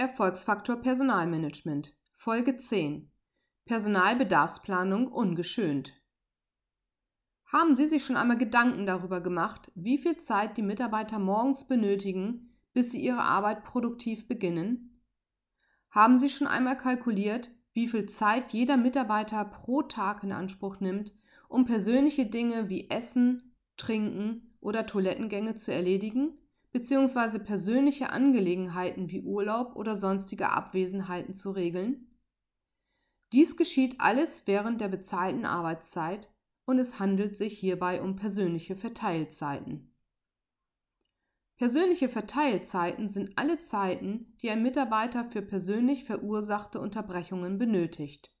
Erfolgsfaktor Personalmanagement Folge 10 Personalbedarfsplanung ungeschönt Haben Sie sich schon einmal Gedanken darüber gemacht, wie viel Zeit die Mitarbeiter morgens benötigen, bis sie ihre Arbeit produktiv beginnen? Haben Sie schon einmal kalkuliert, wie viel Zeit jeder Mitarbeiter pro Tag in Anspruch nimmt, um persönliche Dinge wie Essen, Trinken oder Toilettengänge zu erledigen? Bzw. persönliche Angelegenheiten wie Urlaub oder sonstige Abwesenheiten zu regeln? Dies geschieht alles während der bezahlten Arbeitszeit und es handelt sich hierbei um persönliche Verteilzeiten. Persönliche Verteilzeiten sind alle Zeiten, die ein Mitarbeiter für persönlich verursachte Unterbrechungen benötigt.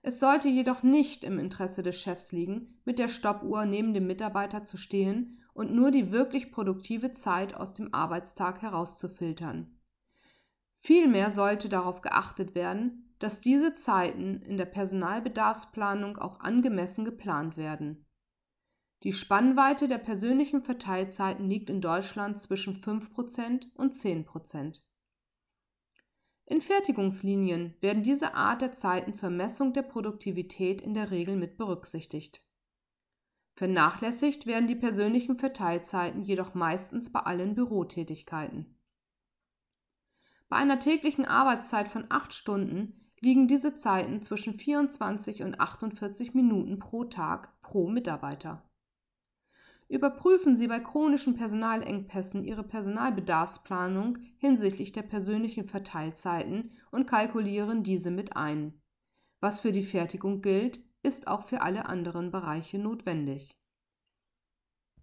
Es sollte jedoch nicht im Interesse des Chefs liegen, mit der Stoppuhr neben dem Mitarbeiter zu stehen und nur die wirklich produktive Zeit aus dem Arbeitstag herauszufiltern. Vielmehr sollte darauf geachtet werden, dass diese Zeiten in der Personalbedarfsplanung auch angemessen geplant werden. Die Spannweite der persönlichen Verteilzeiten liegt in Deutschland zwischen 5% und 10%. In Fertigungslinien werden diese Art der Zeiten zur Messung der Produktivität in der Regel mit berücksichtigt. Vernachlässigt werden die persönlichen Verteilzeiten jedoch meistens bei allen Bürotätigkeiten. Bei einer täglichen Arbeitszeit von acht Stunden liegen diese Zeiten zwischen 24 und 48 Minuten pro Tag pro Mitarbeiter. Überprüfen Sie bei chronischen Personalengpässen Ihre Personalbedarfsplanung hinsichtlich der persönlichen Verteilzeiten und kalkulieren diese mit ein. Was für die Fertigung gilt, ist auch für alle anderen Bereiche notwendig